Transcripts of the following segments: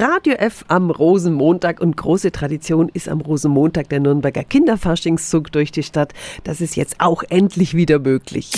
Radio F am Rosenmontag und große Tradition ist am Rosenmontag der Nürnberger Kinderfaschingszug durch die Stadt. Das ist jetzt auch endlich wieder möglich.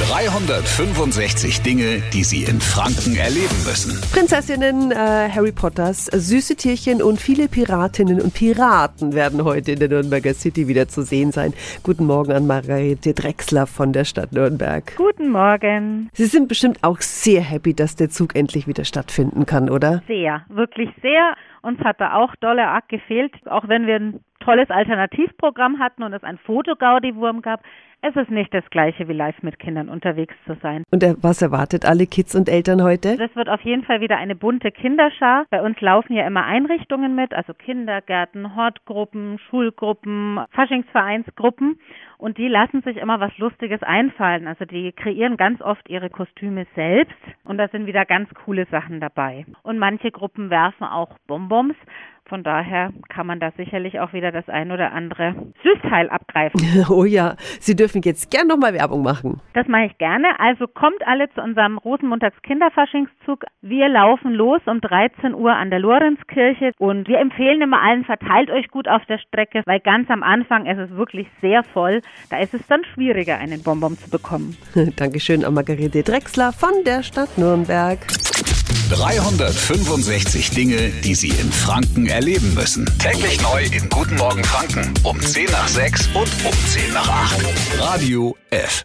365 Dinge, die Sie in Franken erleben müssen. Prinzessinnen, äh, Harry Potters, süße Tierchen und viele Piratinnen und Piraten werden heute in der Nürnberger City wieder zu sehen sein. Guten Morgen an Margarete Drexler von der Stadt Nürnberg. Guten Morgen. Sie sind bestimmt auch sehr happy, dass der Zug endlich wieder stattfinden kann, oder? Sehr, wirklich sehr. Uns hat da auch dolle arg gefehlt, auch wenn wir tolles Alternativprogramm hatten und es ein Fotogaudi-Wurm gab. Es ist nicht das gleiche wie live mit Kindern unterwegs zu sein. Und was erwartet alle Kids und Eltern heute? Das wird auf jeden Fall wieder eine bunte Kinderschar. Bei uns laufen ja immer Einrichtungen mit, also Kindergärten, Hortgruppen, Schulgruppen, Faschingsvereinsgruppen. Und die lassen sich immer was Lustiges einfallen. Also die kreieren ganz oft ihre Kostüme selbst. Und da sind wieder ganz coole Sachen dabei. Und manche Gruppen werfen auch Bonbons. Von daher kann man da sicherlich auch wieder das ein oder andere Süßteil abgreifen. Oh ja, Sie dürfen jetzt gern nochmal Werbung machen. Das mache ich gerne. Also kommt alle zu unserem Rosenmontags Kinderfaschingszug. Wir laufen los um 13 Uhr an der Lorenzkirche und wir empfehlen immer allen, verteilt euch gut auf der Strecke, weil ganz am Anfang ist es wirklich sehr voll. Da ist es dann schwieriger, einen Bonbon zu bekommen. Dankeschön an Margarete Drexler von der Stadt Nürnberg. 365 Dinge, die Sie in Franken erleben müssen. Täglich neu in Guten Morgen Franken um 10 nach 6 und um 10 nach 8. Radio F.